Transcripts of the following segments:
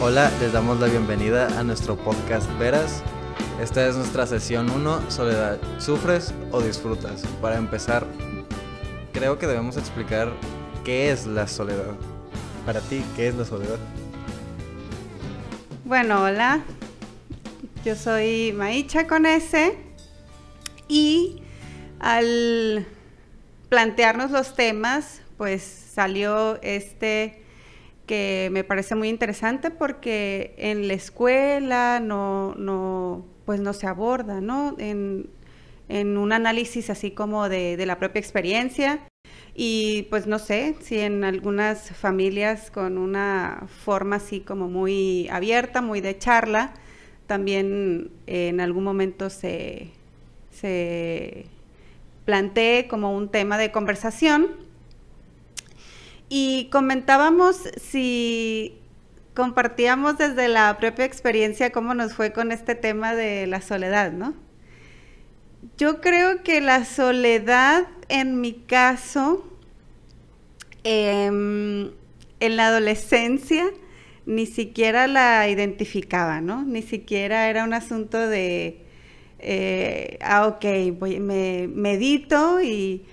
Hola, les damos la bienvenida a nuestro podcast Veras. Esta es nuestra sesión 1, Soledad. ¿Sufres o disfrutas? Para empezar, creo que debemos explicar qué es la soledad. Para ti, ¿qué es la soledad? Bueno, hola. Yo soy Maicha con S. Y al plantearnos los temas, pues salió este que me parece muy interesante porque en la escuela no, no, pues no se aborda, ¿no? En, un análisis así como de, de, la propia experiencia. Y pues no sé si en algunas familias con una forma así como muy abierta, muy de charla, también en algún momento se, se plantee como un tema de conversación y comentábamos si compartíamos desde la propia experiencia cómo nos fue con este tema de la soledad, ¿no? Yo creo que la soledad en mi caso, em, en la adolescencia, ni siquiera la identificaba, ¿no? Ni siquiera era un asunto de, eh, ah, ok, voy, me medito y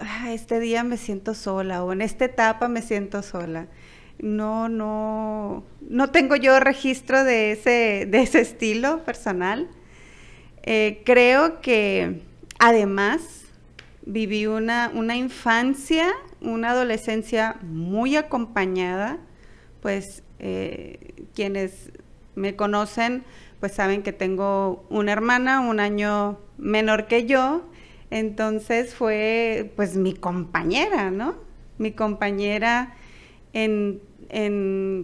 Ah, este día me siento sola o en esta etapa me siento sola. No, no, no tengo yo registro de ese, de ese estilo personal. Eh, creo que además viví una, una infancia, una adolescencia muy acompañada, pues eh, quienes me conocen pues saben que tengo una hermana un año menor que yo entonces fue pues mi compañera, ¿no? Mi compañera en,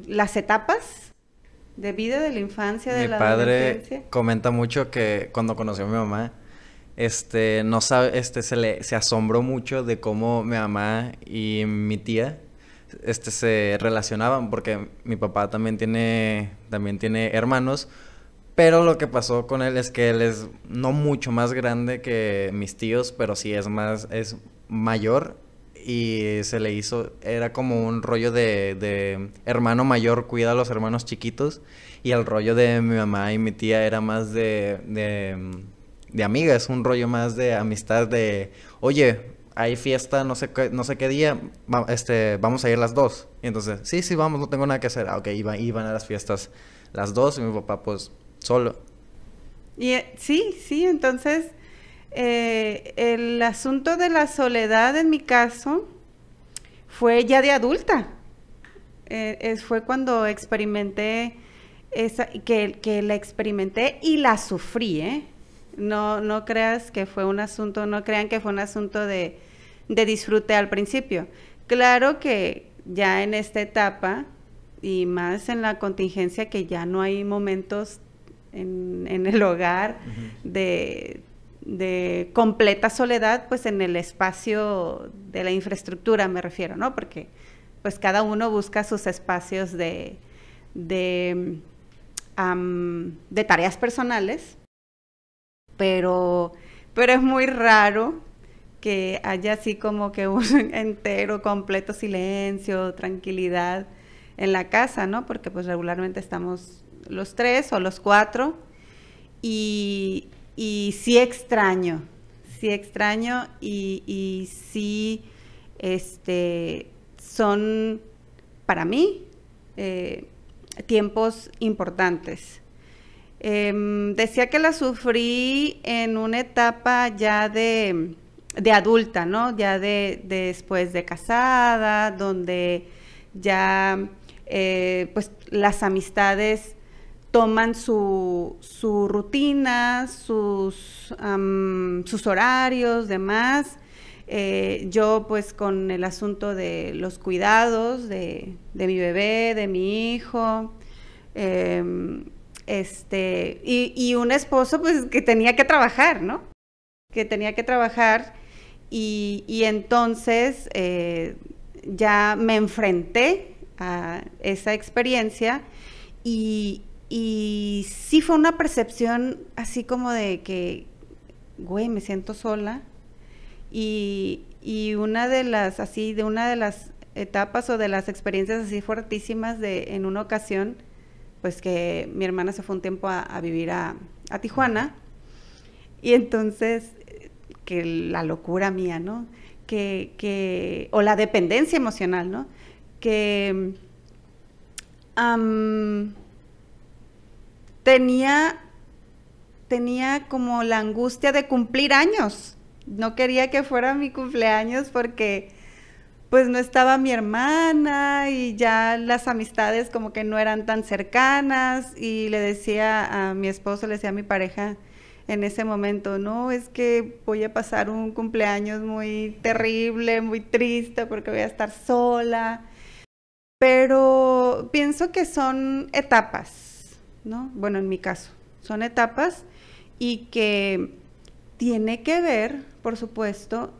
las etapas de vida de la infancia, de mi padre comenta mucho que cuando conoció a mi mamá, este, no sabe, este, se le, se asombró mucho de cómo mi mamá y mi tía, este, se relacionaban, porque mi papá también tiene, también tiene hermanos, pero lo que pasó con él es que él es no mucho más grande que mis tíos, pero sí es más, es mayor. Y se le hizo, era como un rollo de, de hermano mayor cuida a los hermanos chiquitos. Y el rollo de mi mamá y mi tía era más de, de, de amiga, es un rollo más de amistad de, oye, hay fiesta, no sé qué, no sé qué día, este, vamos a ir las dos. Y entonces, sí, sí, vamos, no tengo nada que hacer. Ah, ok, iban, iban a las fiestas las dos y mi papá pues solo. Y, eh, sí, sí, entonces eh, el asunto de la soledad en mi caso fue ya de adulta. Eh, fue cuando experimenté esa, que, que, la experimenté y la sufrí, ¿eh? No, no creas que fue un asunto, no crean que fue un asunto de, de disfrute al principio. Claro que ya en esta etapa y más en la contingencia que ya no hay momentos en, el hogar, de, completa soledad, pues en el espacio de la infraestructura me refiero, ¿no? Porque pues cada uno busca sus espacios de, de, de tareas personales, pero, pero es muy raro que haya así como que un entero, completo silencio, tranquilidad en la casa, ¿no? Porque pues regularmente estamos los tres o los cuatro, y, y sí extraño, sí extraño y, y sí este, son para mí eh, tiempos importantes. Em, decía que la sufrí en una etapa ya de, de adulta, ¿no? Ya de, después de casada, donde ya eh, pues las amistades toman su, su rutina, sus, sus horarios, demás. Eh, yo pues con el asunto de los cuidados de, mi bebé, de mi hijo, em, este, y, un esposo pues que tenía que trabajar, ¿no? Que tenía que trabajar y, y entonces eh, ya me enfrenté a esa experiencia y, y sí fue una percepción así como de que, güey, me siento sola. Y, y una de las, así, de una de las etapas o de las experiencias así fuertísimas de, en una ocasión, pues que mi hermana se fue un tiempo a, vivir a, a, Tijuana y entonces, que la locura mía, ¿no? Que, que o la dependencia emocional, ¿no? Que tenía, tenía como la angustia de cumplir años. No quería que fuera mi cumpleaños porque pues no estaba mi hermana y ya las amistades como que no eran tan cercanas y le decía a mi esposo, le decía a mi pareja en ese momento, no, es que voy a pasar un cumpleaños muy terrible, muy triste porque voy a estar sola. Pero pienso que son etapas, ¿no? Bueno, en mi caso, son etapas y que tiene que ver, por supuesto,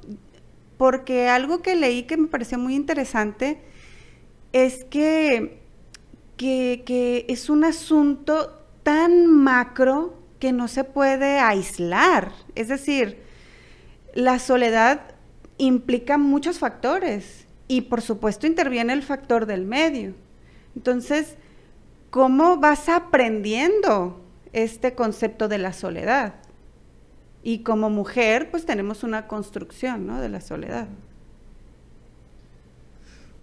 porque algo que leí que me pareció muy interesante es que, que, es un asunto tan macro que no se puede aislar. Es decir, la soledad implica muchos factores y por supuesto interviene el factor del medio. Entonces, ¿cómo vas aprendiendo este concepto de la soledad? Y como mujer, pues tenemos una construcción, ¿no? De la soledad.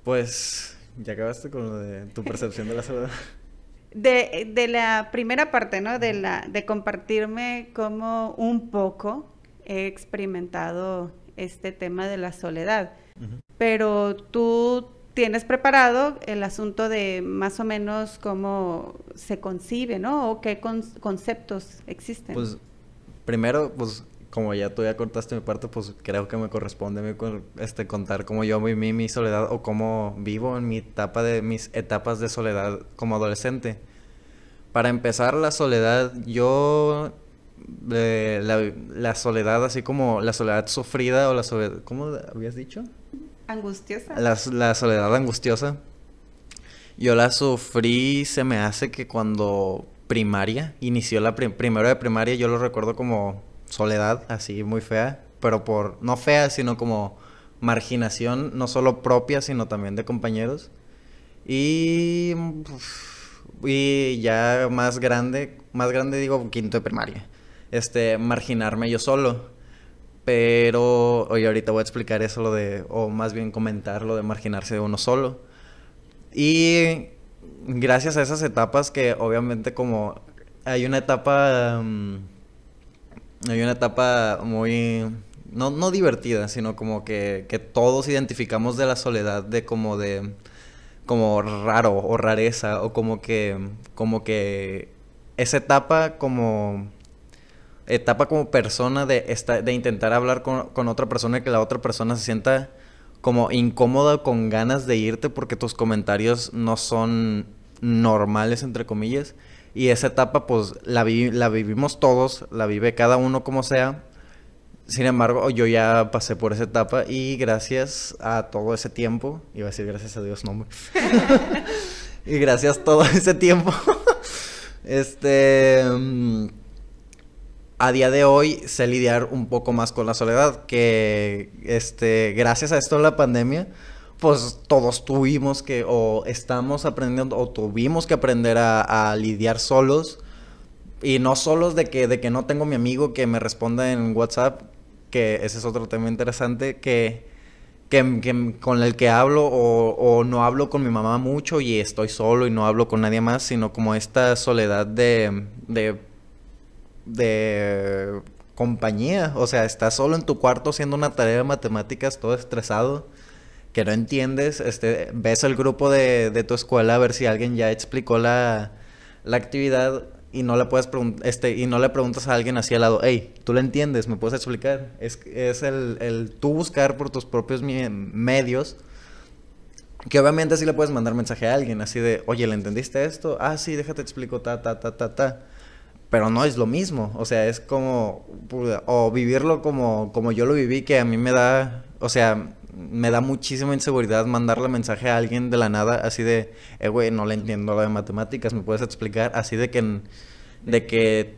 Pues, ya acabaste con lo de tu percepción de la soledad. De, de, la primera parte, ¿no? De, la, de compartirme cómo un poco he experimentado este tema de la soledad. Pero tú tienes preparado el asunto de más o menos cómo se concibe, ¿no? O qué conceptos existen. Pues primero, pues como ya tú ya cortaste mi parte, pues creo que me corresponde este, contar cómo yo viví mi soledad o cómo vivo en mi etapa de mis etapas de soledad como adolescente. Para empezar, la soledad, yo eh, la, soledad así como la soledad sufrida o la soledad, ¿cómo habías dicho? Angustiosa. La, soledad angustiosa. Yo la sufrí, se me hace que cuando primaria, inició la primero de primaria, yo lo recuerdo como soledad, así muy fea, pero por, no fea, sino como marginación, no solo propia, sino también de compañeros. Y, y ya más grande, más grande digo quinto de primaria, este, marginarme yo solo. Pero, oye, ahorita voy a explicar eso, lo de, o más bien comentar lo de marginarse de uno solo. Y gracias a esas etapas que obviamente como hay una etapa mm, hay una etapa muy no, no divertida sino como que, que, todos identificamos de la soledad de como de como raro o rareza o como que como que esa etapa como etapa como persona de esta, de intentar hablar con, con otra persona y que la otra persona se sienta como incómoda con ganas de irte porque tus comentarios no son normales, entre comillas. Y esa etapa, pues, la, la vivimos todos, la vive cada uno como sea. Sin embargo, yo ya pasé por esa etapa y gracias a todo ese tiempo, iba a decir gracias a Dios, no, y gracias a todo ese tiempo, este, mm, a día de hoy sé lidiar un poco más con la soledad, que, este, gracias a esto de la pandemia, pues todos tuvimos que, o estamos aprendiendo, o tuvimos que aprender a, lidiar solos. Y no solos de que, de que no tengo mi amigo que me responda en WhatsApp, que ese es otro tema interesante, que, que, con el que hablo o, no hablo con mi mamá mucho y estoy solo y no hablo con nadie más, sino como esta soledad de, de compañía. O sea, estás solo en tu cuarto haciendo una tarea de matemáticas, todo estresado que no entiendes, este, ves el grupo de, de tu escuela a ver si alguien ya explicó la, la actividad y no le puedes este, y no le preguntas a alguien así al lado, hey, tú lo entiendes, me puedes explicar. Es, es el, el tú buscar por tus propios medios. Que obviamente sí le puedes mandar mensaje a alguien, así de, oye, ¿le entendiste esto? Ah, sí, déjate explico, ta, ta, ta, ta, ta. Pero no es lo mismo, o sea, es como, o vivirlo como, como yo lo viví, que a mí me da, o sea, me da muchísima inseguridad mandarle mensaje a alguien de la nada, así de, eh, güey, no le entiendo lo de matemáticas, ¿me puedes explicar? Así de que, de que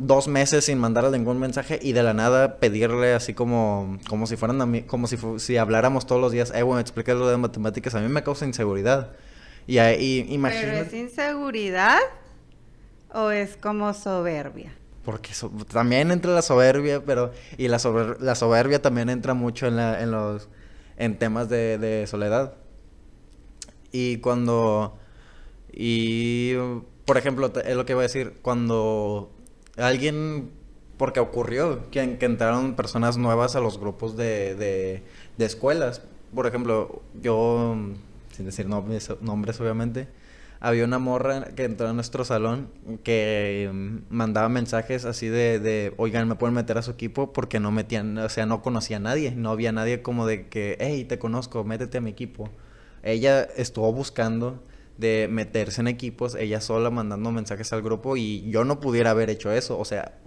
dos meses sin mandarle ningún mensaje y de la nada pedirle así como, como si fueran a mí, como si, si habláramos todos los días, eh, güey, me explicas lo de matemáticas, a mí me causa inseguridad. Y, ahí, imagínate. ¿Pero es inseguridad o es como soberbia? Porque también entra la soberbia, pero... Y la, la soberbia también entra mucho en, la, en los... En temas de, de soledad. Y cuando... Y... Por ejemplo, es lo que voy a decir. Cuando alguien porque ocurrió que, que, entraron personas nuevas a los grupos de, de, de, escuelas. Por ejemplo, yo, sin decir nombres, nombres obviamente, había una morra que entró a nuestro salón que mm, mandaba mensajes así de, de, oigan, me pueden meter a su equipo porque no metían, o sea, no conocía a nadie, no había nadie como de que, hey, te conozco, métete a mi equipo. Ella estuvo buscando de meterse en equipos, ella sola mandando mensajes al grupo y yo no pudiera haber hecho eso, o sea,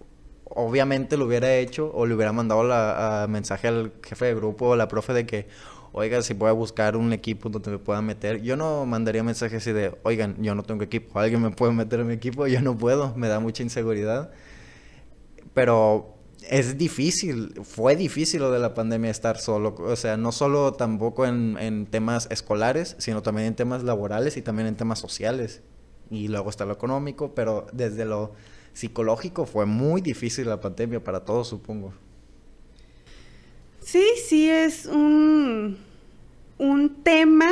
obviamente lo hubiera hecho o le hubiera mandado la mensaje al jefe de grupo o la profe de que, oiga, si puede buscar un equipo donde me pueda meter. Yo no mandaría mensajes así de, oigan, yo no tengo equipo, alguien me puede meter en mi equipo, yo no puedo, me da mucha inseguridad. Pero es difícil, fue difícil lo de la pandemia estar solo, o sea, no solo tampoco en, en temas escolares, sino también en temas laborales y también en temas sociales. Y luego está lo económico, pero desde lo psicológico fue muy difícil la pandemia para todos, supongo. Sí, sí, es un, un tema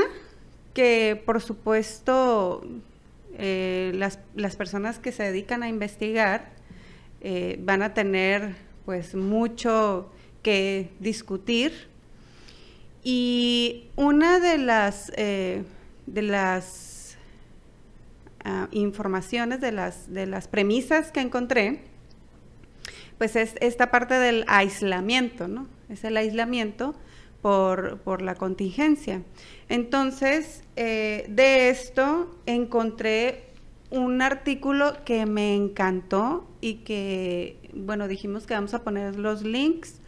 que por supuesto eh, las, las, personas que se dedican a investigar eh, van a tener pues mucho que discutir. Y una de las, eh, de las Ah, informaciones de las, de las premisas que encontré, pues es esta parte del aislamiento, ¿no? Es el aislamiento por, la contingencia. Entonces, eh, de esto encontré un artículo que me encantó y que, bueno, dijimos que vamos a poner los links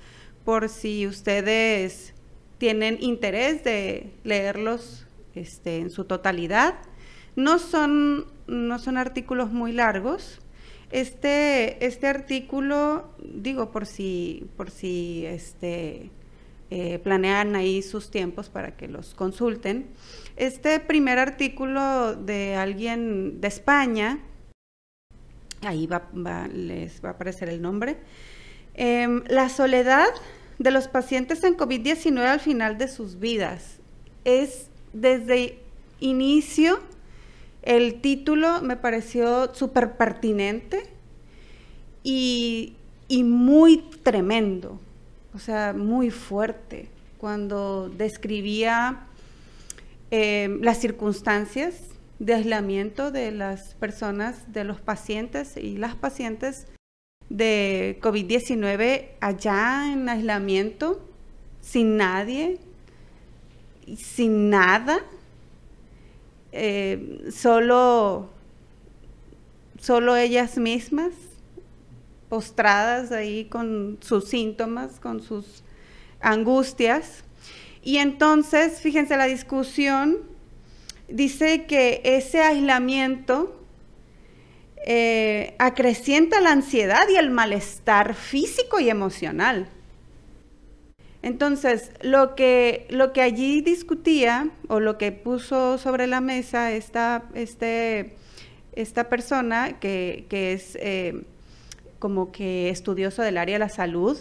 por si ustedes tienen interés de leerlos este, en su totalidad. No son, no son artículos muy largos. Este, este artículo, digo, por si, por si este, eh, planean ahí sus tiempos para que los consulten. Este primer artículo de alguien de España, ahí va, les va a aparecer el nombre, em, la soledad de los pacientes en COVID-19 al final de sus vidas. Es desde inicio el título me pareció súper pertinente y, muy tremendo, o sea, muy fuerte, cuando describía em, las circunstancias de aislamiento de las personas, de los pacientes y las pacientes de COVID-19 allá en aislamiento, sin nadie, sin nada, eh, solo, solo ellas mismas, postradas ahí con sus síntomas, con sus angustias. Y entonces, fíjense, la discusión dice que ese aislamiento eh, acrecienta la ansiedad y el malestar físico y emocional. Entonces, lo que, lo que allí discutía o lo que puso sobre la mesa esta, este, esta persona que, es eh, como que estudioso del área de la salud,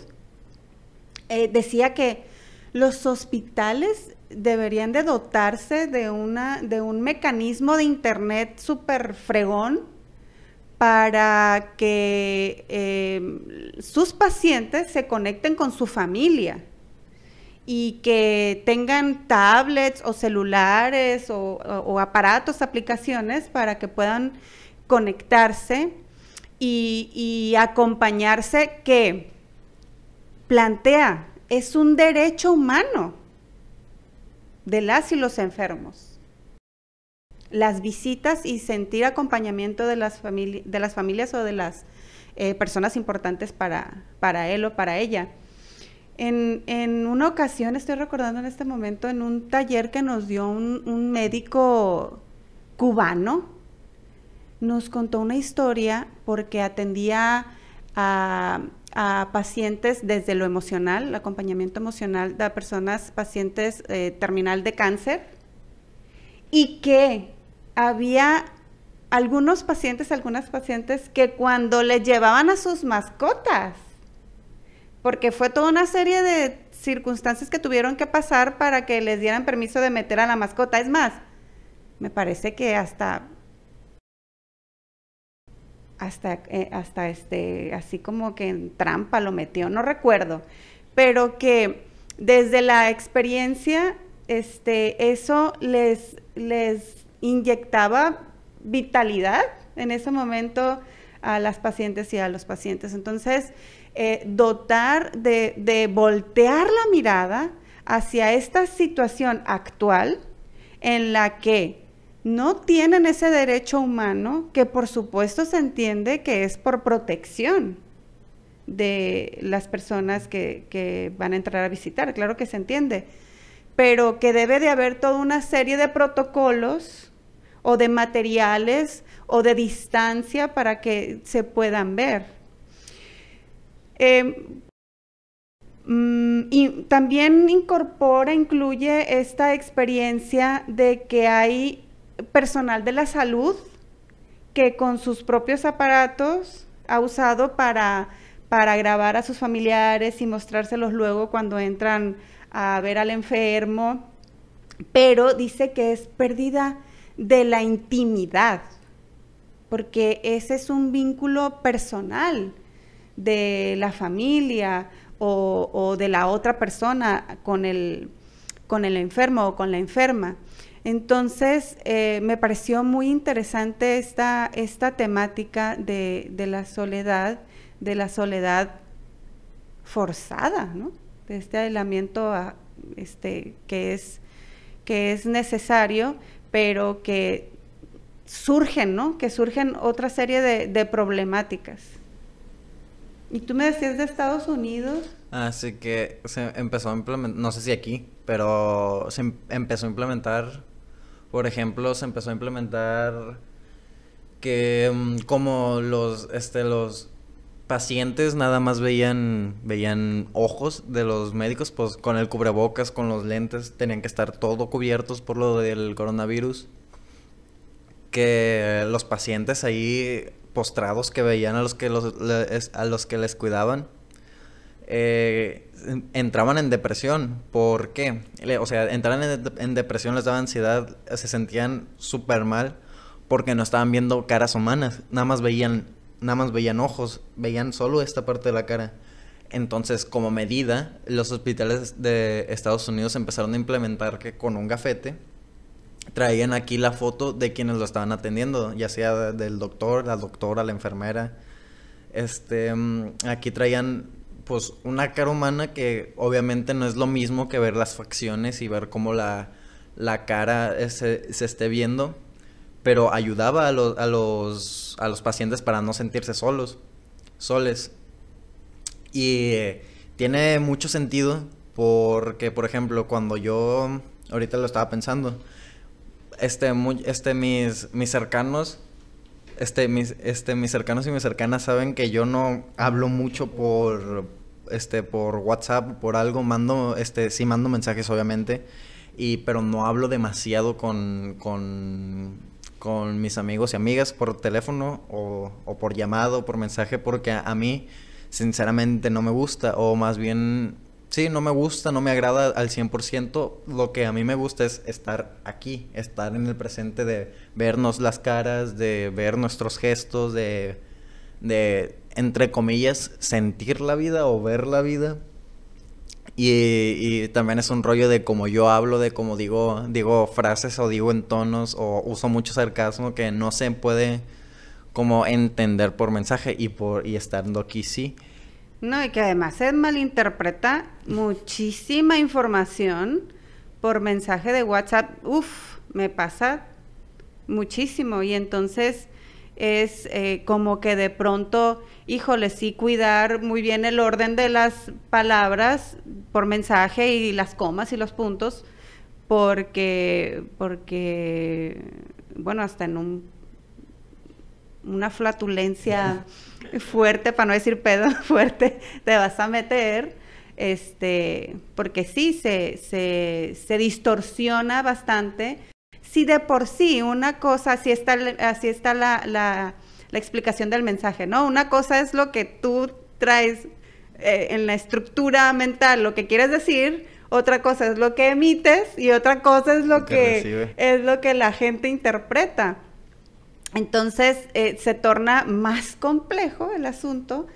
eh, decía que los hospitales deberían de dotarse de, una, de un mecanismo de internet súper fregón para que eh, sus pacientes se conecten con su familia y que tengan tablets o celulares o, aparatos, aplicaciones para que puedan conectarse y, acompañarse que plantea, es un derecho humano de las y los enfermos. Las visitas y sentir acompañamiento de las, de las familias o de las eh, personas importantes para, para él o para ella. En, una ocasión, estoy recordando en este momento, en un taller que nos dio un, médico cubano, nos contó una historia porque atendía a, pacientes desde lo emocional, el acompañamiento emocional de personas pacientes eh, terminal de cáncer, y que había algunos pacientes, algunas pacientes que cuando le llevaban a sus mascotas, porque fue toda una serie de circunstancias que tuvieron que pasar para que les dieran permiso de meter a la mascota. Es más, me parece que hasta hasta, eh, hasta este, así como que en trampa lo metió, no recuerdo, pero que desde la experiencia, este, eso les, les inyectaba vitalidad en ese momento a las pacientes y a los pacientes. Entonces, eh, dotar de, voltear la mirada hacia esta situación actual en la que no tienen ese derecho humano que por supuesto se entiende que es por protección de las personas que, que, van a entrar a visitar, claro que se entiende, pero que debe de haber toda una serie de protocolos o de materiales o de distancia para que se puedan ver. Eh, y también incorpora, incluye esta experiencia de que hay personal de la salud que con sus propios aparatos ha usado para, para grabar a sus familiares y mostrárselos luego cuando entran a ver al enfermo, pero dice que es pérdida de la intimidad, porque ese es un vínculo personal de la familia o, o de la otra persona con el, con el enfermo o con la enferma. Entonces, eh, me pareció muy interesante esta, esta temática de, la soledad, de la soledad forzada, ¿no? De este aislamiento este, que, es, que es necesario, pero que surgen, ¿no? Que surgen otra serie de, problemáticas. Y tú me decías de Estados Unidos. Así que se empezó a implementar, no sé si aquí, pero se em, empezó a implementar por ejemplo, se empezó a implementar que mm, como los, este, los pacientes nada más veían, veían ojos de los médicos, pues con el cubrebocas, con los lentes, tenían que estar todo cubiertos por lo del coronavirus. Que los pacientes ahí postrados que veían a los que, los, a los que les cuidaban, eh, entraban en depresión. ¿Por qué? O sea, entraban en, depresión, les daba ansiedad, se sentían súper mal porque no estaban viendo caras humanas, nada más veían, nada más veían ojos, veían solo esta parte de la cara. Entonces, como medida, los hospitales de Estados Unidos empezaron a implementar que con un gafete traían aquí la foto de quienes lo estaban atendiendo, ya sea del doctor, la doctora, la enfermera. Este, mm, aquí traían pues una cara humana que obviamente no es lo mismo que ver las facciones y ver cómo la, la cara se, se, esté viendo, pero ayudaba a, los, a, los, a los pacientes para no sentirse solos, soles. Y tiene mucho sentido porque, por ejemplo, cuando yo, ahorita lo estaba pensando, este, este mis, mis cercanos este mis, este, mis cercanos y mis cercanas saben que yo no hablo mucho por, este, por WhatsApp, por algo, mando, este, sí mando mensajes obviamente, y, pero no hablo demasiado con, con, con mis amigos y amigas por teléfono o, o por llamado, por mensaje, porque a, mí sinceramente no me gusta, o más bien, sí, no me gusta, no me agrada al 100%, lo que a mí me gusta es estar aquí, estar en el presente, de vernos las caras, de ver nuestros gestos, de, de entre comillas, sentir la vida o ver la vida. Y, también es un rollo de cómo yo hablo, de cómo digo, digo frases o digo en tonos o uso mucho sarcasmo que no se puede como entender por mensaje y por y estando aquí sí. No, y que además se malinterpreta muchísima información por mensaje de WhatsApp. Uf, me pasa muchísimo. Y entonces es eh, como que de pronto, híjole, sí cuidar muy bien el orden de las palabras por mensaje y las comas y los puntos, porque, porque bueno, hasta en un, una flatulencia fuerte, para no decir pedo fuerte, te vas a meter, este, porque sí, se, se, se distorsiona bastante si de por sí una cosa, así está, así está la, la, explicación del mensaje, ¿no? Una cosa es lo que tú traes eh, en la estructura mental, lo que quieres decir, otra cosa es lo que emites y otra cosa es lo, que, es lo que la gente interpreta. Entonces eh, se torna más complejo el asunto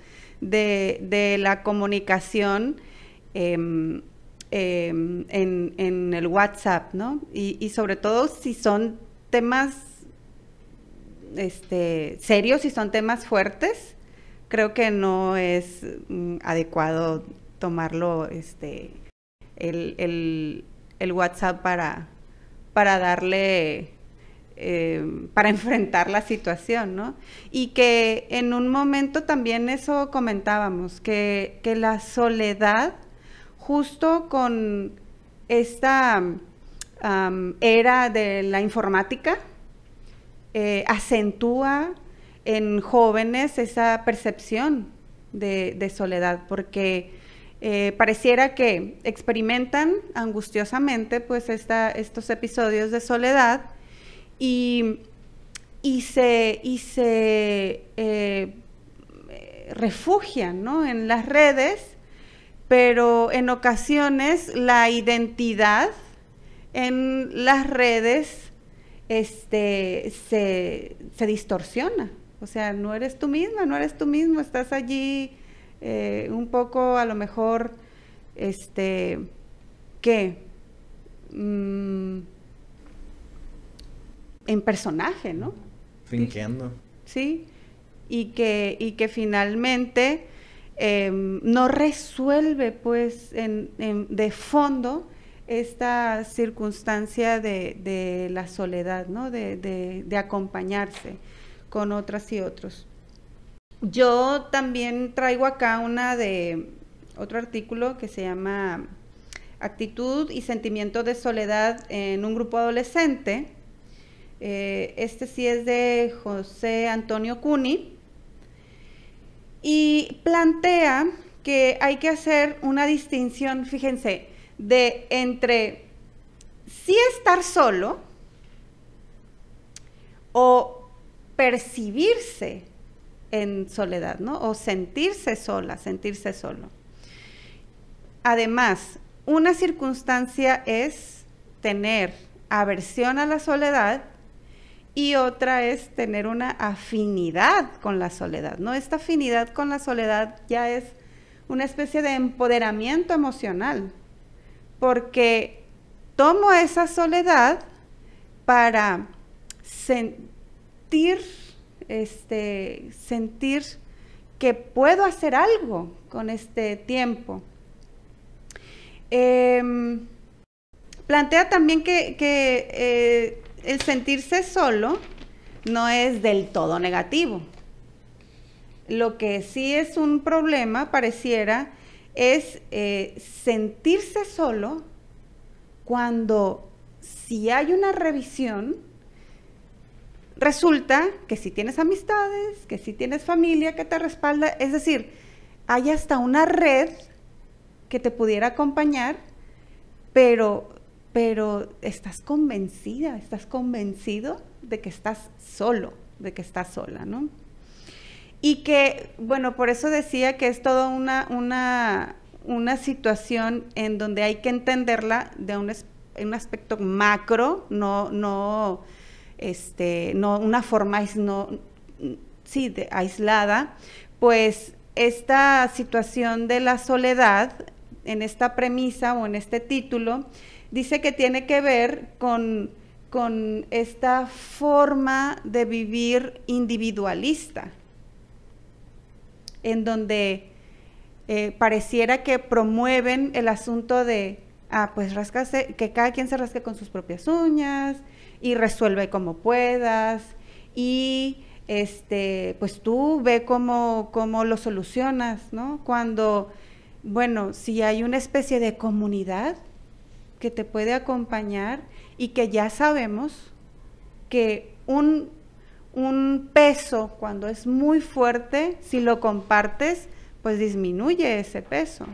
de, la comunicación em, em, en, el WhatsApp, ¿no? Y, sobre todo si son temas este, serios, si son temas fuertes, creo que no es mm, adecuado tomarlo este, el, WhatsApp para, para darle, eh, para enfrentar la situación, ¿no? Y que en un momento también eso comentábamos, que, la soledad, justo con esta era de la informática, eh, acentúa en jóvenes esa percepción de, soledad, porque eh, pareciera que experimentan angustiosamente pues estos episodios de soledad y, se, se eh, refugian en las redes, pero en ocasiones la identidad en las redes este, se, se distorsiona. O sea, no eres tú misma, no eres tú mismo, estás allí eh, un poco a lo mejor, este, ¿qué? Mm, en personaje, ¿no? Fingiendo. Sí, y que, y que finalmente em, no resuelve, pues, de fondo esta circunstancia de, la soledad, ¿no? de acompañarse con otras y otros. Yo también traigo acá una de otro artículo que se llama Actitud y sentimiento de soledad en un grupo adolescente. Eh, este sí es de José Antonio Cuni y plantea que hay que hacer una distinción, fíjense, de entre sí estar solo o percibirse en soledad, ¿no? O sentirse sola, sentirse solo. Además, una circunstancia es tener aversión a la soledad y otra es tener una afinidad con la soledad, ¿no? Esta afinidad con la soledad ya es una especie de empoderamiento emocional, porque tomo esa soledad para sentir este, sentir que puedo hacer algo con este tiempo. Em, plantea también que, eh, el sentirse solo no es del todo negativo. Lo que sí es un problema, pareciera, es eh, sentirse solo cuando si hay una revisión, resulta que si tienes amistades, que si tienes familia que te respalda, es decir, hay hasta una red que te pudiera acompañar, pero, pero estás convencida, estás convencido de que estás solo, de que estás sola, ¿no? Y que, bueno, por eso decía que es toda una, una, una situación en donde hay que entenderla de un, un aspecto macro, no, no este, no, una forma aislada, pues esta situación de la soledad, en esta premisa o en este título, dice que tiene que ver con, con esta forma de vivir individualista, en donde eh, pareciera que promueven el asunto de, ah, pues rascarse, que cada quien se rasque con sus propias uñas, y resuelve como puedas y este, pues tú ve cómo, cómo lo solucionas, ¿no? Cuando, bueno, si hay una especie de comunidad que te puede acompañar y que ya sabemos que un, un peso cuando es muy fuerte, si lo compartes, pues disminuye ese peso.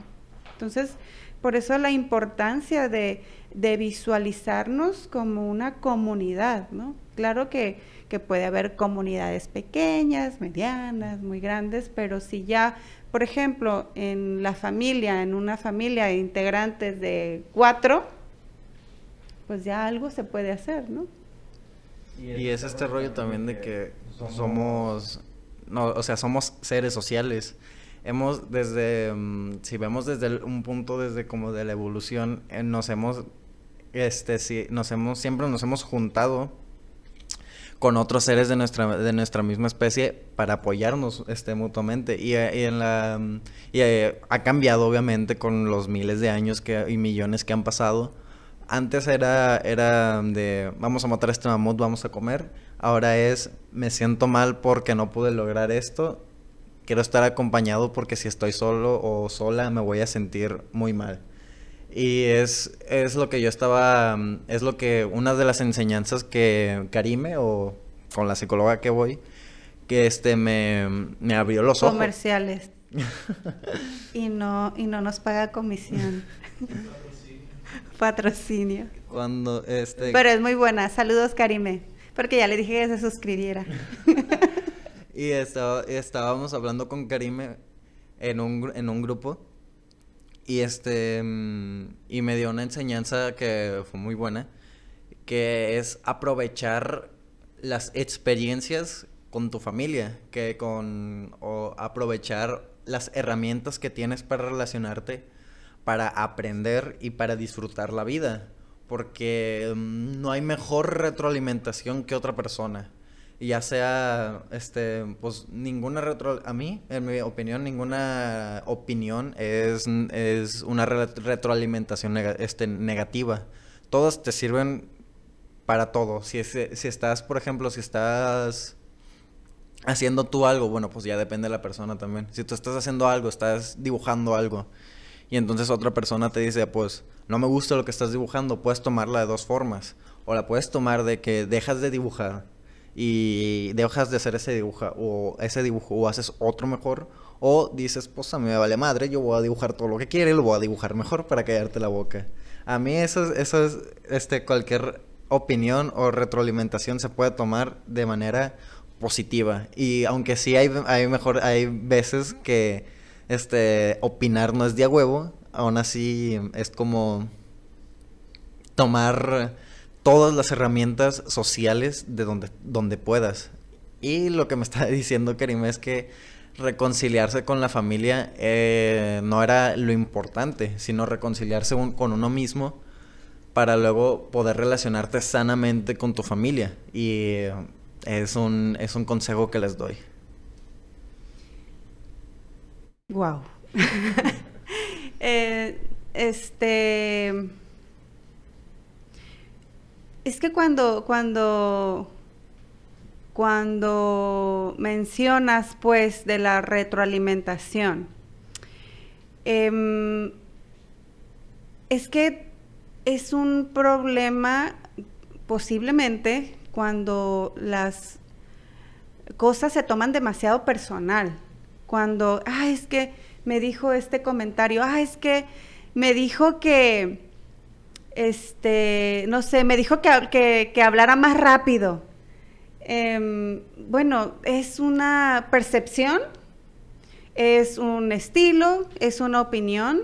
Entonces, Por eso la importancia de, visualizarnos como una comunidad, ¿no? Claro que, que puede haber comunidades pequeñas, medianas, muy grandes, pero si ya, por ejemplo, en la familia, en una familia de integrantes de cuatro, pues ya algo se puede hacer, ¿no? Y es este rollo también de que somos, no, o sea, somos seres sociales. Hemos desde, mm, si vemos desde un punto desde como de la evolución, eh, nos hemos, este, sí, nos hemos, siempre nos hemos juntado con otros seres de nuestra, de nuestra misma especie para apoyarnos este, mutuamente. Y, eh, en la, mm, y, eh, ha cambiado obviamente con los miles de años que, y millones que han pasado antes era, era de vamos a matar a este mamut, vamos a comer. Ahora es me siento mal porque no pude lograr esto. Quiero estar acompañado porque si estoy solo o sola me voy a sentir muy mal. Y es, es lo que yo estaba, es lo que una de las enseñanzas que Karime o con la psicóloga que voy, que este me, me abrió los ojos. Comerciales. y no, y no nos paga comisión. Patrocinio. Cuando este. Pero es muy buena. Saludos, Karime. Porque ya le dije que se suscribiera. y estábamos hablando con Karime en un, en un grupo. Y este. Mm, y me dio una enseñanza que fue muy buena. Que es aprovechar las experiencias con tu familia. Que con. O aprovechar las herramientas que tienes para relacionarte para aprender y para disfrutar la vida. Porque mm, no hay mejor retroalimentación que otra persona. Ya sea, este, pues ninguna retro... A mí, en mi opinión, ninguna opinión es, es una retroalimentación este, negativa. Todas te sirven para todo. Si, si estás, por ejemplo, si estás haciendo tú algo, bueno, pues ya depende de la persona también. Si tú estás haciendo algo, estás dibujando algo y entonces otra persona te dice, pues no me gusta lo que estás dibujando, puedes tomarla de dos formas. O la puedes tomar de que dejas de dibujar y dejas de hacer ese dibujo o ese dibujo o haces otro mejor o dices, pues a mí me vale madre, yo voy a dibujar todo lo que quiere y lo voy a dibujar mejor para callarte la boca. A mí eso, eso es, este, cualquier opinión o retroalimentación se puede tomar de manera positiva. Y aunque sí hay, hay mejor, hay veces que este, opinar no es de a huevo, aún así es como tomar todas las herramientas sociales de donde, donde puedas. Y lo que me está diciendo Karim es que reconciliarse con la familia eh, no era lo importante, sino reconciliarse con uno mismo para luego poder relacionarte sanamente con tu familia. Y es un, es un consejo que les doy. Wow. Eh, este. Es que cuando, cuando, cuando mencionas, pues, de la retroalimentación, em, es que es un problema posiblemente cuando las cosas se toman demasiado personal cuando, ah, es que me dijo este comentario, ah, es que me dijo que, este, no sé, me dijo que, que, hablara más rápido. Em, bueno, es una percepción, es un estilo, es una opinión.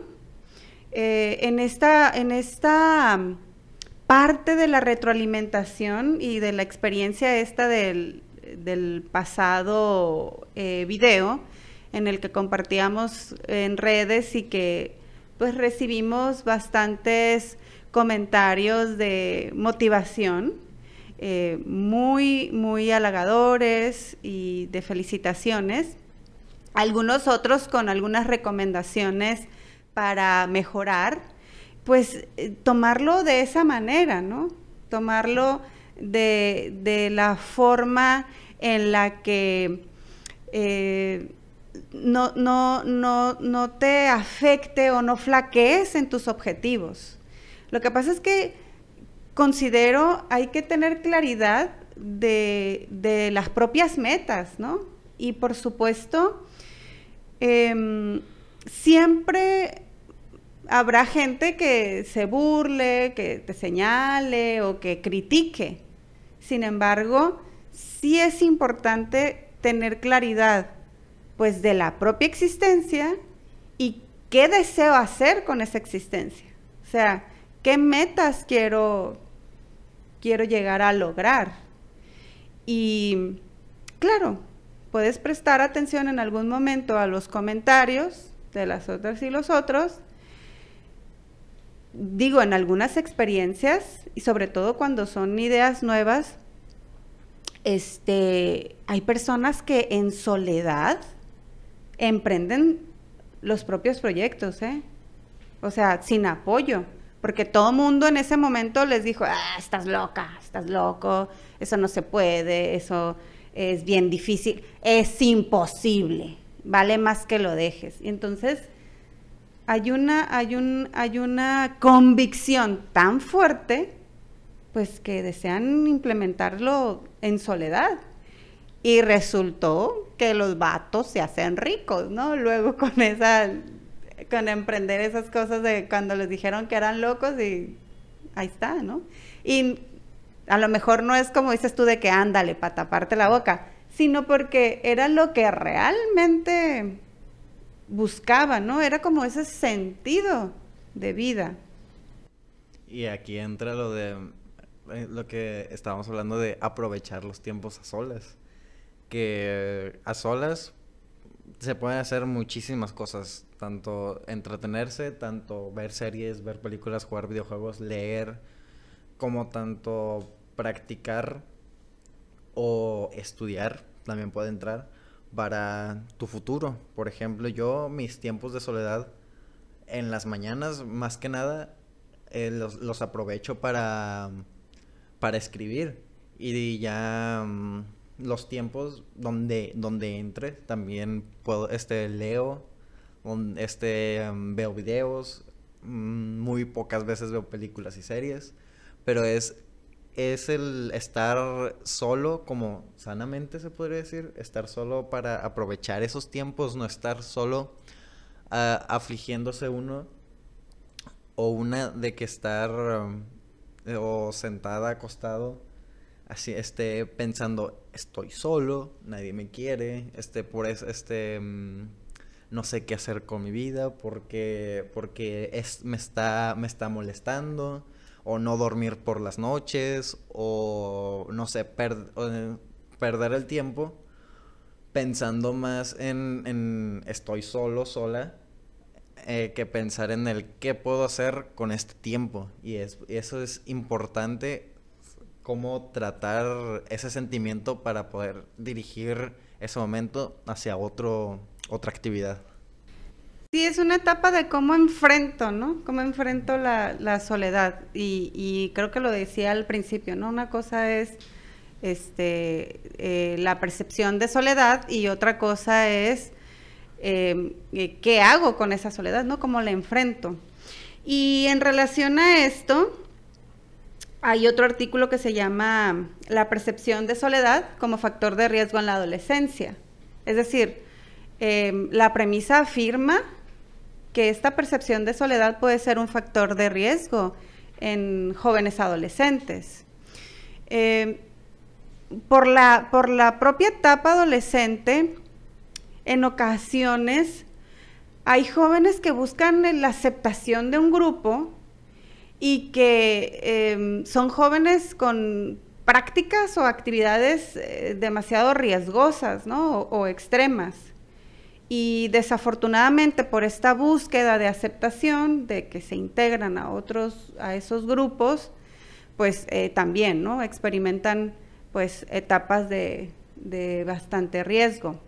Eh, en, esta, en esta parte de la retroalimentación y de la experiencia esta del, pasado eh, video, en el que compartíamos en redes y que pues recibimos bastantes comentarios de motivación, eh, muy, muy halagadores y de felicitaciones. Algunos otros con algunas recomendaciones para mejorar, pues eh, tomarlo de esa manera, ¿no? Tomarlo de, la forma en la que eh, no, no, no, no te afecte o no flaquees en tus objetivos. Lo que pasa es que considero hay que tener claridad de, las propias metas, ¿no? Y por supuesto, em, siempre habrá gente que se burle, que te señale o que critique. Sin embargo, sí es importante tener claridad, pues, de la propia existencia y qué deseo hacer con esa existencia. O sea, qué metas quiero, quiero llegar a lograr. Y claro, puedes prestar atención en algún momento a los comentarios de las otras y los otros. Digo, en algunas experiencias, y sobre todo cuando son ideas nuevas, este, hay personas que en soledad emprenden los propios proyectos, ¿eh? O sea, sin apoyo, porque todo mundo en ese momento les dijo, ah, estás loca, estás loco, eso no se puede, eso es bien difícil, es imposible, vale más que lo dejes. Y entonces hay una, hay un, hay una convicción tan fuerte, pues que desean implementarlo en soledad. Y resultó que los vatos se hacen ricos, ¿no? Luego con esa, con emprender esas cosas de cuando les dijeron que eran locos y ahí está, ¿no? Y a lo mejor no es como dices tú de que ándale para taparte la boca, sino porque era lo que realmente buscaba, ¿no? Era como ese sentido de vida. Y aquí entra lo de eh, lo que estábamos hablando de aprovechar los tiempos a solas que a solas se pueden hacer muchísimas cosas, tanto entretenerse, tanto ver series, ver películas, jugar videojuegos, leer, como tanto practicar o estudiar, también puede entrar para tu futuro. Por ejemplo, yo mis tiempos de soledad en las mañanas, más que nada, eh, los, aprovecho para, para escribir y ya... Mm, los tiempos donde, donde entre, también puedo, este, leo, este, em, veo videos, mm, muy pocas veces veo películas y series, pero es, es el estar solo, como sanamente se podría decir, estar solo para aprovechar esos tiempos, no estar solo ah, afligiéndose uno o una de que estar em, o sentada acostado así esté pensando, estoy solo, nadie me quiere, este, por eso, este, mm, no sé qué hacer con mi vida, porque, porque es, me, está, me está molestando, o no dormir por las noches, o no sé, perder el tiempo pensando más en, estoy solo, sola, eh, que pensar en el qué puedo hacer con este tiempo. Es, y eso es importante cómo tratar ese sentimiento para poder dirigir ese momento hacia otro, otra actividad. Sí, es una etapa de cómo enfrento, ¿no? Cómo enfrento la, soledad. Y, creo que lo decía al principio, ¿no? Una cosa es este, eh, la percepción de soledad y otra cosa es em, eh, qué hago con esa soledad, ¿no? Cómo la enfrento. Y en relación a esto, hay otro artículo que se llama La percepción de soledad como factor de riesgo en la adolescencia. Es decir, em, la premisa afirma que esta percepción de soledad puede ser un factor de riesgo en jóvenes adolescentes. Em, por, la, por la propia etapa adolescente, en ocasiones hay jóvenes que buscan la aceptación de un grupo y que em, son jóvenes con prácticas o actividades eh, demasiado riesgosas ¿no? o, extremas. Y desafortunadamente por esta búsqueda de aceptación, de que se integran a otros, a esos grupos, pues eh, también ¿no? experimentan pues etapas de, bastante riesgo.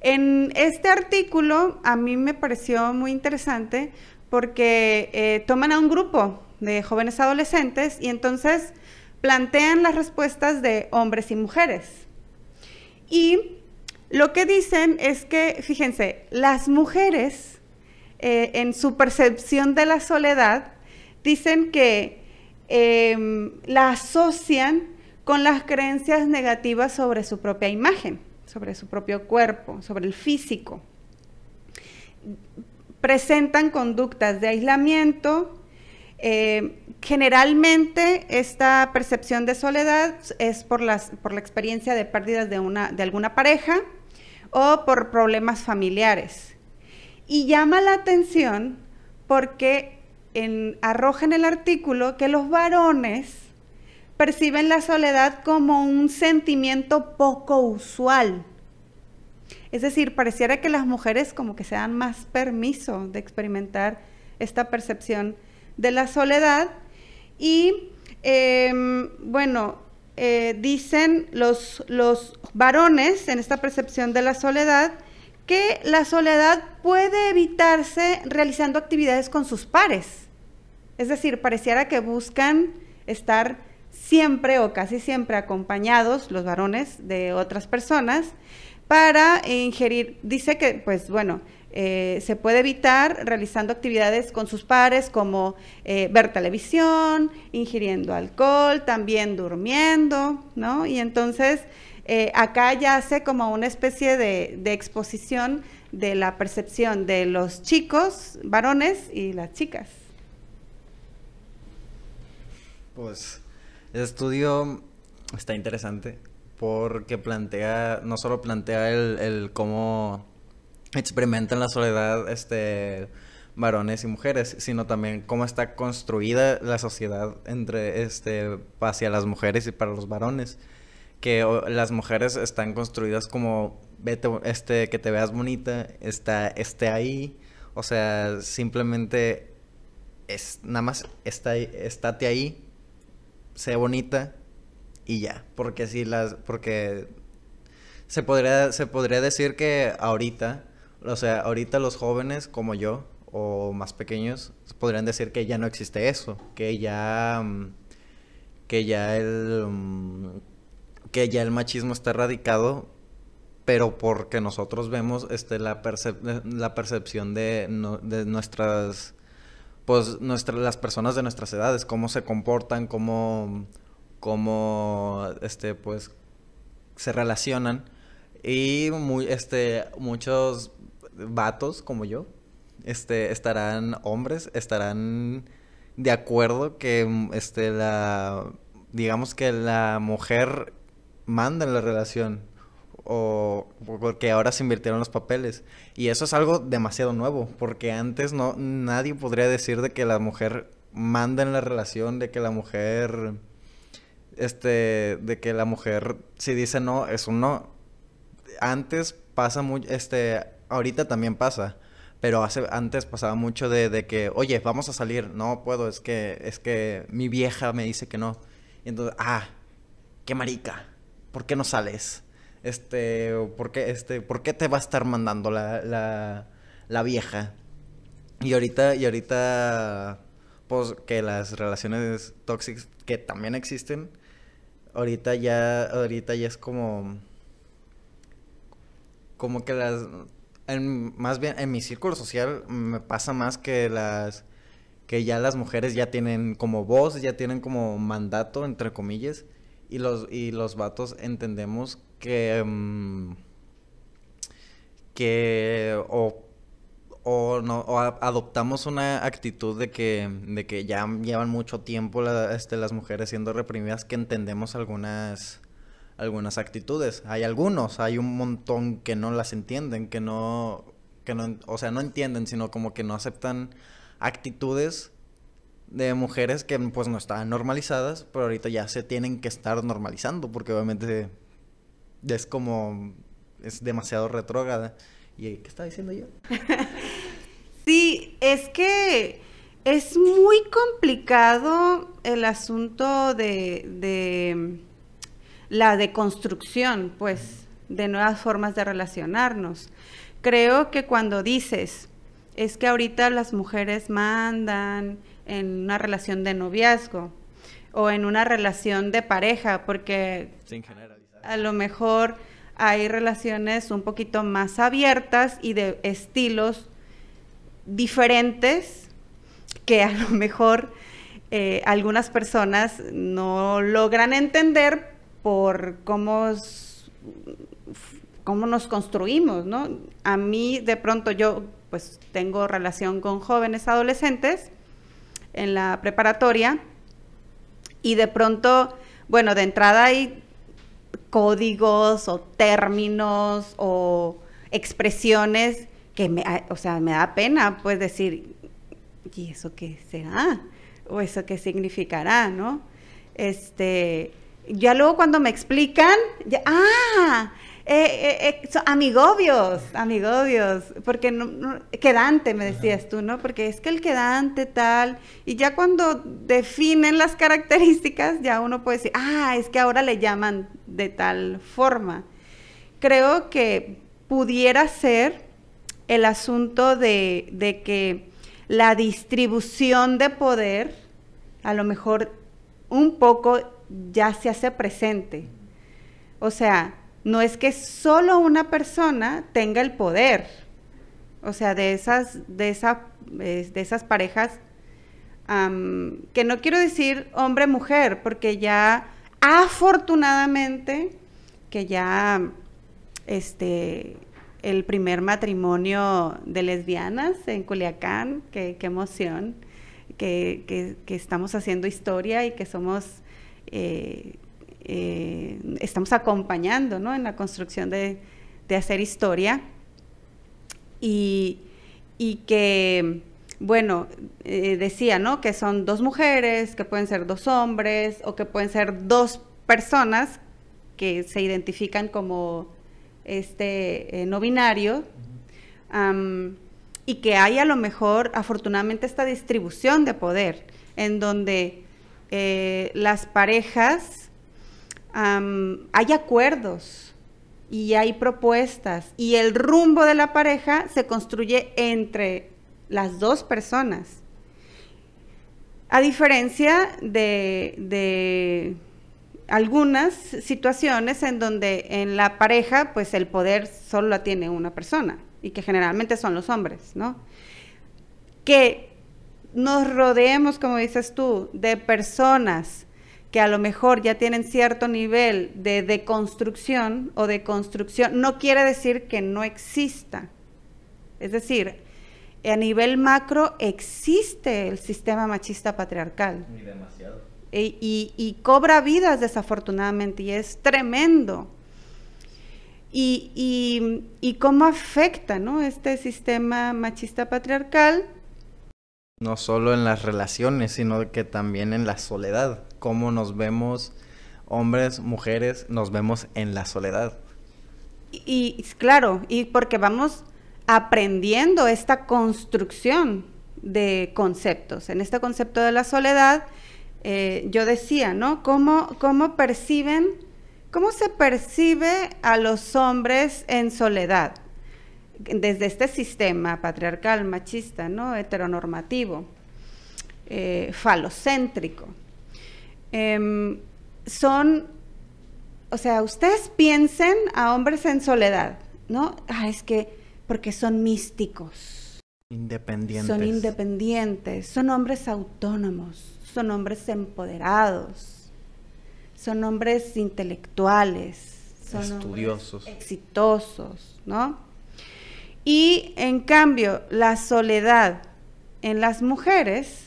En este artículo a mí me pareció muy interesante porque eh, toman a un grupo de jóvenes adolescentes y entonces plantean las respuestas de hombres y mujeres. Y lo que dicen es que, fíjense, las mujeres eh, en su percepción de la soledad dicen que em, la asocian con las creencias negativas sobre su propia imagen, sobre su propio cuerpo, sobre el físico presentan conductas de aislamiento. Eh, generalmente esta percepción de soledad es por, las, por la experiencia de pérdidas de, una, de alguna pareja o por problemas familiares. Y llama la atención porque arroja en el artículo que los varones perciben la soledad como un sentimiento poco usual. Es decir, pareciera que las mujeres como que se dan más permiso de experimentar esta percepción de la soledad. Y em, bueno, eh, dicen los, los varones en esta percepción de la soledad que la soledad puede evitarse realizando actividades con sus pares. Es decir, pareciera que buscan estar siempre o casi siempre acompañados los varones de otras personas para ingerir, dice que pues bueno, eh, se puede evitar realizando actividades con sus pares como eh, ver televisión, ingiriendo alcohol, también durmiendo, ¿no? Y entonces eh, acá ya hace como una especie de, de, exposición de la percepción de los chicos, varones y las chicas. Pues el estudio está interesante porque plantea, no solo plantea el, cómo experimentan la soledad este varones y mujeres, sino también cómo está construida la sociedad entre este hacia las mujeres y para los varones. Que las mujeres están construidas como vete este que te veas bonita, está esté ahí, o sea, simplemente es nada más está estate ahí sea bonita y ya. Porque si las. Porque se podría, se podría decir que ahorita, o sea, ahorita los jóvenes como yo, o más pequeños, podrían decir que ya no existe eso. Que ya. Mm, que ya el. Mm, que ya el machismo está erradicado. Pero porque nosotros vemos este, la, la percepción de, de nuestras pues nuestra, las personas de nuestras edades, cómo se comportan, cómo, cómo este, pues, se relacionan. Y muy, este, muchos vatos como yo, este, estarán hombres, estarán de acuerdo que, este, la, digamos que la mujer manda en la relación o porque ahora se invirtieron los papeles. Y eso es algo demasiado nuevo, porque antes no nadie podría decir de que la mujer manda en la relación, de que la mujer este de que la mujer si dice no es un no. Antes pasa mucho este ahorita también pasa, pero hace antes pasaba mucho de, de, que, "Oye, vamos a salir." No puedo, es que es que mi vieja me dice que no. Y entonces, "Ah, qué marica. ¿Por qué no sales?" este, ¿por qué, este, ¿por qué te va a estar mandando la, la, la vieja? Y ahorita, y ahorita, pues que las relaciones tóxicas que también existen, ahorita ya, ahorita ya es como, como que las, en, más bien en mi círculo social me pasa más que las, que ya las mujeres ya tienen como voz, ya tienen como mandato, entre comillas, y los, y los vatos entendemos que, mm, que o, o, no, o adoptamos una actitud de que, de que ya llevan mucho tiempo este, las mujeres siendo reprimidas que entendemos algunas algunas actitudes. Hay algunos, hay un montón que no las entienden, que no, que no, o sea, no entienden, sino como que no aceptan actitudes de mujeres que pues no estaban normalizadas, pero ahorita ya se tienen que estar normalizando, porque obviamente es como, es demasiado retrógrada. ¿Y qué estaba diciendo yo? sí, es que es muy complicado el asunto de, de la deconstrucción, pues, de nuevas formas de relacionarnos. Creo que cuando dices, es que ahorita las mujeres mandan en una relación de noviazgo o en una relación de pareja, porque... Sin a lo mejor hay relaciones un poquito más abiertas y de estilos diferentes que a lo mejor eh, algunas personas no logran entender por cómo, cómo nos construimos, ¿no? A mí de pronto yo pues tengo relación con jóvenes adolescentes en la preparatoria y de pronto, bueno, de entrada hay códigos o términos o expresiones que me, o sea, me da pena pues decir, ¿y eso qué será? ¿O eso qué significará, no? Este, ya luego cuando me explican, ya, ah, eh, eh, eh amigobios, amigobios, porque no, quedante me decías tú, ¿no? Porque es que el quedante tal, y ya cuando definen las características, ya uno puede decir, ah, es que ahora le llaman de tal forma. Creo que pudiera ser el asunto de, de que la distribución de poder, a lo mejor un poco ya se hace presente. O sea, no es que solo una persona tenga el poder. O sea, de esas, de esa, de esas parejas, que no quiero decir hombre-mujer, porque ya afortunadamente que ya este el primer matrimonio de lesbianas en Culiacán, qué, emoción, que, estamos haciendo historia y que somos eh, eh, estamos acompañando ¿no? en la construcción de, hacer historia y, que, bueno, eh, decía, ¿no? Que son dos mujeres, que pueden ser dos hombres o que pueden ser dos personas que se identifican como este no binario y que hay a lo mejor, afortunadamente, esta distribución de poder en donde las parejas hay acuerdos y hay propuestas y el rumbo de la pareja se construye entre las dos personas. A diferencia de, algunas situaciones en donde en la pareja pues el poder solo la tiene una persona y que generalmente son los hombres, ¿no? Que nos rodeemos, como dices tú, de personas que a lo mejor ya tienen cierto nivel de deconstrucción o de construcción, no quiere decir que no exista. Es decir, a nivel macro existe el sistema machista patriarcal. Ni demasiado. E, y, cobra vidas desafortunadamente y es tremendo. Y, y, cómo afecta ¿no? este sistema machista patriarcal. No solo en las relaciones, sino que también en la soledad cómo nos vemos hombres, mujeres, nos vemos en la soledad. Y, claro, y porque vamos aprendiendo esta construcción de conceptos. En este concepto de la soledad, eh, yo decía, ¿no? ¿Cómo, ¿Cómo perciben, cómo se percibe a los hombres en soledad? Desde este sistema patriarcal, machista, ¿no? Heteronormativo, eh, falocéntrico. Em, son, o sea, ustedes piensen a hombres en soledad, ¿no? Ah, es que porque son místicos. Independientes. Son independientes, son hombres autónomos, son hombres empoderados, son hombres intelectuales, son estudiosos, exitosos, ¿no? Y en cambio, la soledad en las mujeres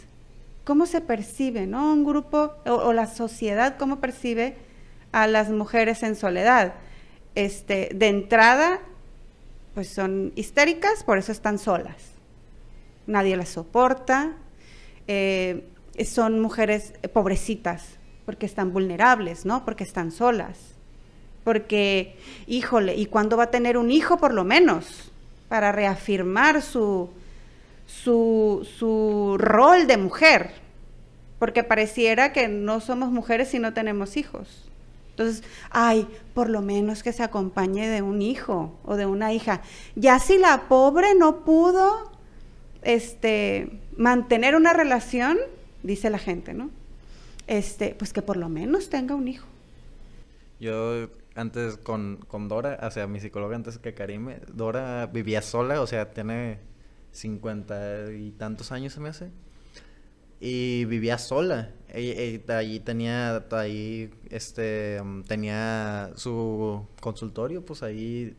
cómo se percibe, ¿no? Un grupo o, la sociedad, cómo percibe a las mujeres en soledad. Este, de entrada, pues son histéricas, por eso están solas. Nadie las soporta. Eh, son mujeres pobrecitas, porque están vulnerables, ¿no? Porque están solas. Porque, híjole, ¿y cuándo va a tener un hijo por lo menos? Para reafirmar su, su, su rol de mujer, porque pareciera que no somos mujeres si no tenemos hijos. Entonces, ay, por lo menos que se acompañe de un hijo o de una hija. Ya si la pobre no pudo este, mantener una relación, dice la gente, ¿no? Este, pues que por lo menos tenga un hijo. Yo antes con, con Dora, o sea, mi psicóloga antes que Karime, Dora vivía sola, o sea, tiene cincuenta y tantos años se me hace. Y vivía sola. Ella, allí tenía, ahí, este, mm, tenía su consultorio, pues ahí,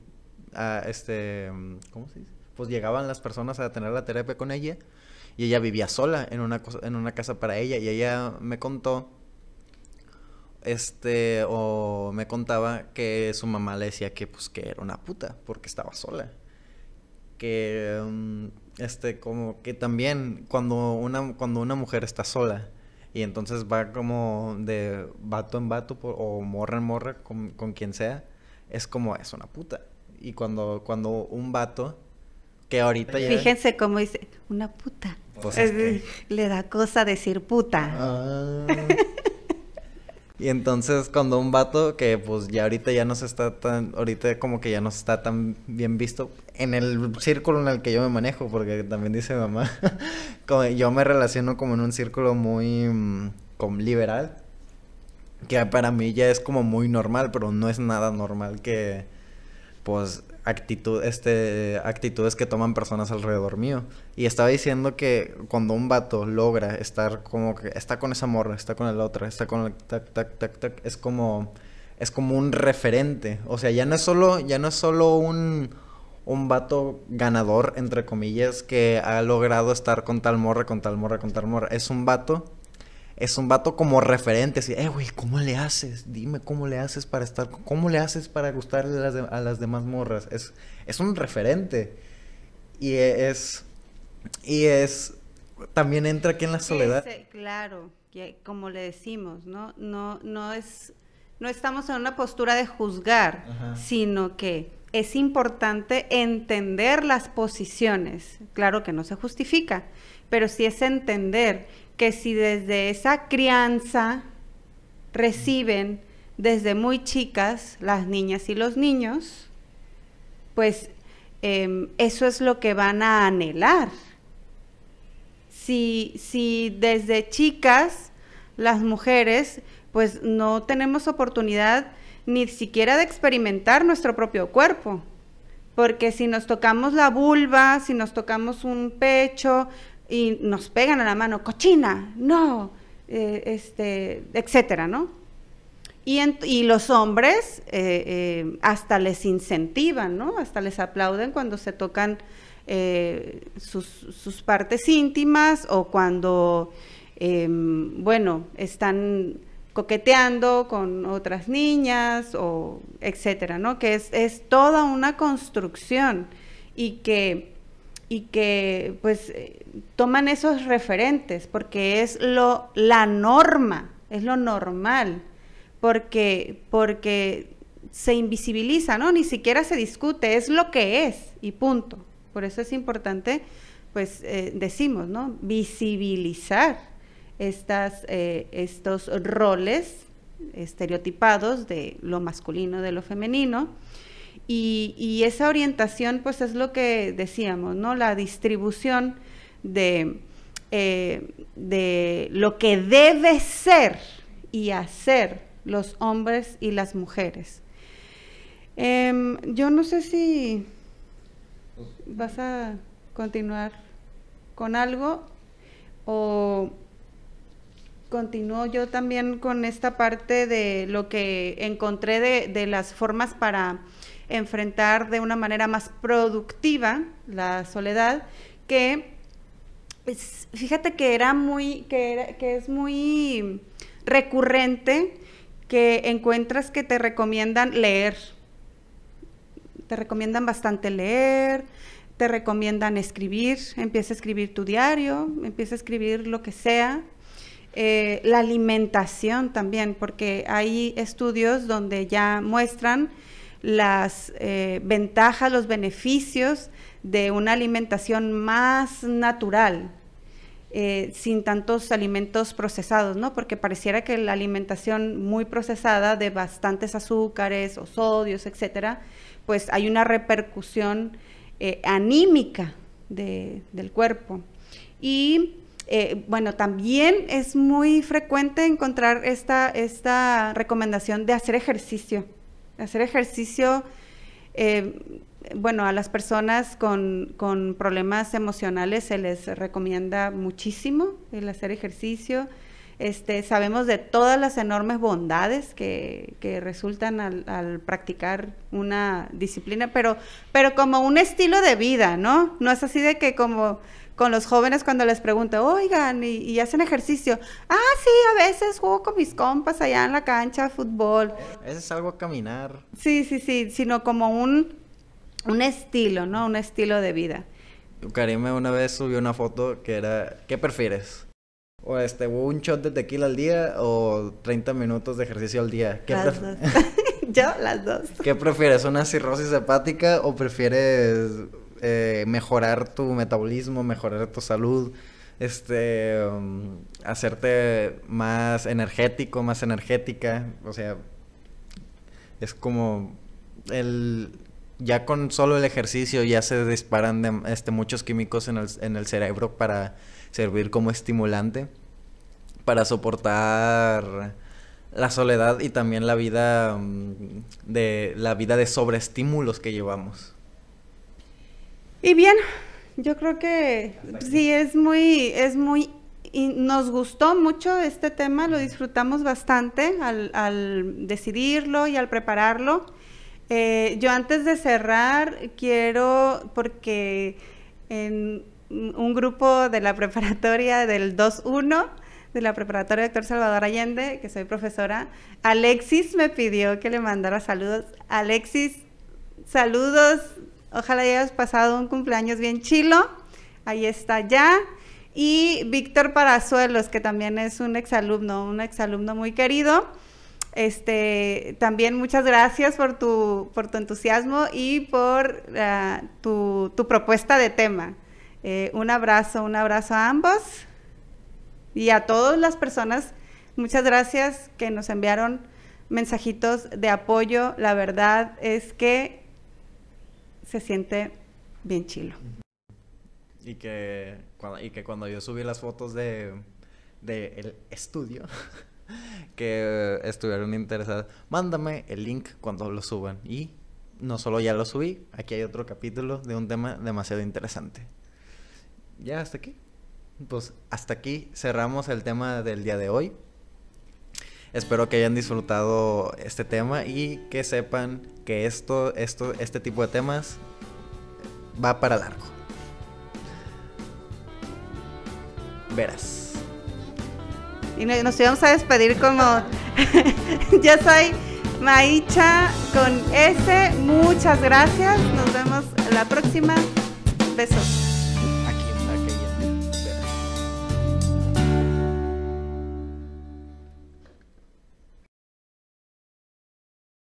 este, mm, ¿cómo se dice? pues llegaban las personas a tener la terapia con ella y ella vivía sola en una, en una casa para ella y ella me contó este o me contaba que su mamá le decía que pues que era una puta porque estaba sola que mm, este como que también cuando una cuando una mujer está sola y entonces va como de vato en vato o morra en morra con, con quien sea es como es una puta y cuando cuando un vato que ahorita ya... Fíjense cómo dice, una puta. Pues le da cosa decir puta. Ah. y entonces cuando un vato que pues ya ahorita ya no se está tan, ahorita como que ya no está tan bien visto en el círculo en el que yo me manejo, porque también dice mamá, como yo me relaciono como en un círculo muy mm, como liberal, que para mí ya es como muy normal, pero no es nada normal que pues actitud, este, actitudes que toman personas alrededor mío. Y estaba diciendo que cuando un vato logra estar como que está con esa morra, está con la otra, está con el tac, tac, tac, tac, es como, es como un referente. O sea, ya no es solo, ya no es solo un, un vato ganador, entre comillas, que ha logrado estar con tal morra, con tal morra, con tal morra. Es un vato es un vato como referente, así, eh, güey, ¿cómo le haces? Dime cómo le haces para estar, cómo le haces para gustarle a las, demás morras. Es, es un referente. Y es, y es, también entra aquí en la soledad. claro, como le decimos, ¿no? No, no es, no estamos en una postura de juzgar, sino que es importante entender las posiciones. Claro que no se justifica, pero sí es entender que si desde esa crianza reciben desde muy chicas las niñas y los niños, pues em, eso es lo que van a anhelar. Si, si desde chicas las mujeres pues no tenemos oportunidad ni siquiera de experimentar nuestro propio cuerpo, porque si nos tocamos la vulva, si nos tocamos un pecho, y nos pegan a la mano, cochina, no, eh, este, etcétera, ¿no? Y, y los hombres eh, eh, hasta les incentivan, ¿no? Hasta les aplauden cuando se tocan sus, sus, partes íntimas o cuando, em, bueno, están coqueteando con otras niñas o etcétera, ¿no? Que es, es toda una construcción y que y que pues toman esos referentes porque es lo la norma, es lo normal, porque porque se invisibiliza, ¿no? Ni siquiera se discute, es lo que es y punto. Por eso es importante, pues eh, decimos, ¿no? Visibilizar estas, eh, estos roles estereotipados de lo masculino, de lo femenino, y, esa orientación, pues es lo que decíamos, ¿no? La distribución de, eh, de lo que debe ser y hacer los hombres y las mujeres. Em, yo no sé si vas a continuar con algo o continúo yo también con esta parte de lo que encontré de, de las formas para enfrentar de una manera más productiva la soledad, que pues, fíjate que era muy, que, es muy recurrente que encuentras que te recomiendan leer. Te recomiendan bastante leer, te recomiendan escribir, empieza a escribir tu diario, empieza a escribir lo que sea. Eh, la alimentación también, porque hay estudios donde ya muestran las eh, ventajas, los beneficios de una alimentación más natural, eh, sin tantos alimentos procesados, ¿no? Porque pareciera que la alimentación muy procesada de bastantes azúcares o sodios, etcétera, pues hay una repercusión eh, anímica del cuerpo. Y bueno, también es muy frecuente encontrar esta, esta recomendación de hacer ejercicio Hacer ejercicio, eh, bueno, a las personas con, problemas emocionales se les recomienda muchísimo el hacer ejercicio. Este, sabemos de todas las enormes bondades que, que resultan al, al, practicar una disciplina, pero, pero como un estilo de vida, ¿no? No es así de que como con los jóvenes cuando les pregunto, oigan, ¿y, hacen ejercicio? Ah, sí, a veces juego con mis compas allá en la cancha, fútbol. Es algo a caminar. Sí, sí, sí, sino como un, un estilo, ¿no? Un estilo de vida. Karime una vez subió una foto que era, ¿qué prefieres? O este, un shot de tequila al día o 30 minutos de ejercicio al día. ¿Qué las dos. Yo, las dos. ¿Qué prefieres? ¿Una cirrosis hepática o prefieres eh, mejorar tu metabolismo, mejorar tu salud, este, um, hacerte más energético, más energética, o sea, es como el ya con solo el ejercicio ya se disparan este, muchos químicos en el, cerebro para servir como estimulante para soportar la soledad y también la vida um, de la vida de sobreestímulos que llevamos. Y bien, yo creo que sí es muy, es muy, y nos gustó mucho este tema, lo disfrutamos bastante al decidirlo y al prepararlo. Eh, yo antes de cerrar quiero, porque en un grupo de la preparatoria del 2-1, de la preparatoria Doctor Salvador Allende, que soy profesora, Alexis me pidió que le mandara saludos. Alexis, saludos Ojalá hayas pasado un cumpleaños bien chilo. Ahí está ya. Y Víctor Parazuelos, que también es un exalumno, un exalumno muy querido. Este, también muchas gracias por tu, por tu entusiasmo y por uh, tu, propuesta de tema. Eh, un abrazo, un abrazo a ambos y a todas las personas. Muchas gracias que nos enviaron mensajitos de apoyo. La verdad es que se siente bien chilo. Y que, y que cuando yo subí las fotos de, de el estudio, que estuvieron interesadas, mándame el link cuando lo suban. Y no solo ya lo subí, aquí hay otro capítulo de un tema demasiado interesante. Ya hasta aquí. Pues hasta aquí cerramos el tema del día de hoy. Espero que hayan disfrutado este tema y que sepan que esto, esto, este tipo de temas va para largo. Verás. Y nos íbamos a despedir como yo soy Maicha con S. Muchas gracias. Nos vemos la próxima. Besos.